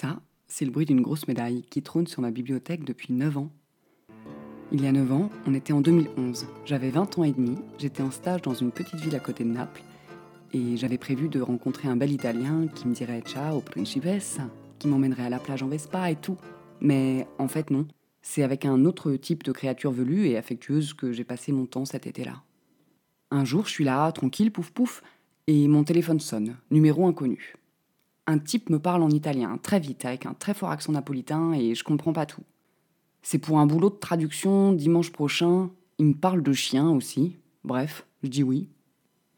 Ça, c'est le bruit d'une grosse médaille qui trône sur ma bibliothèque depuis 9 ans. Il y a 9 ans, on était en 2011. J'avais 20 ans et demi, j'étais en stage dans une petite ville à côté de Naples, et j'avais prévu de rencontrer un bel Italien qui me dirait ciao principessa, qui m'emmènerait à la plage en Vespa et tout. Mais en fait non, c'est avec un autre type de créature velue et affectueuse que j'ai passé mon temps cet été-là. Un jour, je suis là, tranquille, pouf pouf, et mon téléphone sonne, numéro inconnu un type me parle en italien, très vite, avec un très fort accent napolitain, et je comprends pas tout. C'est pour un boulot de traduction dimanche prochain. Il me parle de chien aussi. Bref, je dis oui.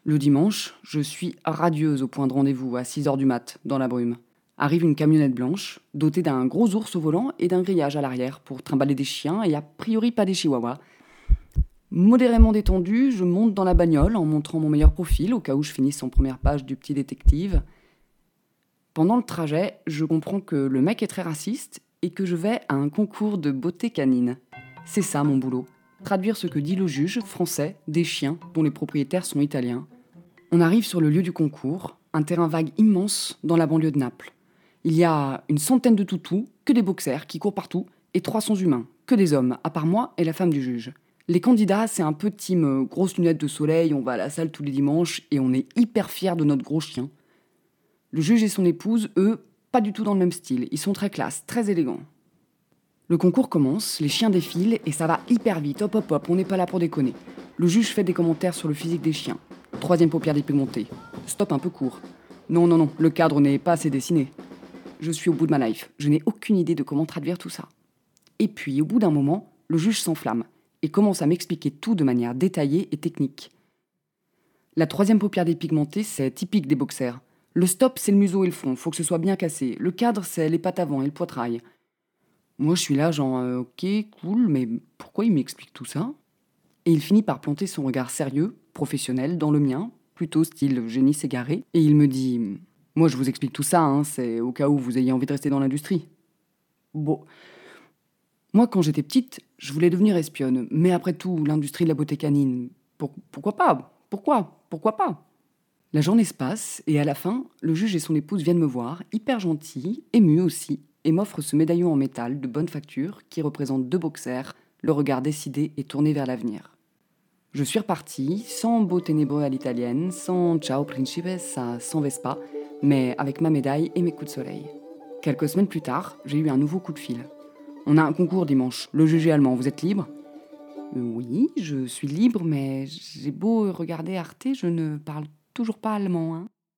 Le dimanche, je suis radieuse au point de rendez-vous à 6 h du mat, dans la brume. Arrive une camionnette blanche, dotée d'un gros ours au volant et d'un grillage à l'arrière pour trimballer des chiens et a priori pas des chihuahuas. Modérément détendu, je monte dans la bagnole en montrant mon meilleur profil au cas où je finisse en première page du petit détective. Pendant le trajet, je comprends que le mec est très raciste et que je vais à un concours de beauté canine. C'est ça mon boulot. Traduire ce que dit le juge français des chiens dont les propriétaires sont italiens. On arrive sur le lieu du concours, un terrain vague immense dans la banlieue de Naples. Il y a une centaine de toutous, que des boxers qui courent partout, et 300 humains, que des hommes, à part moi et la femme du juge. Les candidats, c'est un peu team euh, grosse lunette de soleil, on va à la salle tous les dimanches et on est hyper fiers de notre gros chien. Le juge et son épouse, eux, pas du tout dans le même style. Ils sont très classe, très élégants. Le concours commence, les chiens défilent et ça va hyper vite. Hop hop hop, on n'est pas là pour déconner. Le juge fait des commentaires sur le physique des chiens. Troisième paupière dépigmentée. Stop un peu court. Non, non, non, le cadre n'est pas assez dessiné. Je suis au bout de ma life. Je n'ai aucune idée de comment traduire tout ça. Et puis, au bout d'un moment, le juge s'enflamme et commence à m'expliquer tout de manière détaillée et technique. La troisième paupière dépigmentée, c'est typique des boxers. Le stop, c'est le museau et le front, faut que ce soit bien cassé. Le cadre, c'est les pattes avant et le poitrail. Moi, je suis là, genre, euh, ok, cool, mais pourquoi il m'explique tout ça? Et il finit par planter son regard sérieux, professionnel, dans le mien, plutôt style génie s'égaré, et il me dit Moi, je vous explique tout ça, hein, c'est au cas où vous ayez envie de rester dans l'industrie. Bon. Moi, quand j'étais petite, je voulais devenir espionne, mais après tout, l'industrie de la beauté canine, pourquoi pas? Pourquoi? Pourquoi pas? La journée se passe et à la fin, le juge et son épouse viennent me voir, hyper gentils, émus aussi, et m'offrent ce médaillon en métal de bonne facture qui représente deux boxers, le regard décidé et tourné vers l'avenir. Je suis reparti, sans beau ténébreux à l'italienne, sans ciao principessa, sans Vespa, mais avec ma médaille et mes coups de soleil. Quelques semaines plus tard, j'ai eu un nouveau coup de fil. On a un concours dimanche, le juge allemand, vous êtes libre? Euh, Oui, je suis libre, mais j'ai beau regarder Arte, je ne parle toujours pas allemand. Hein.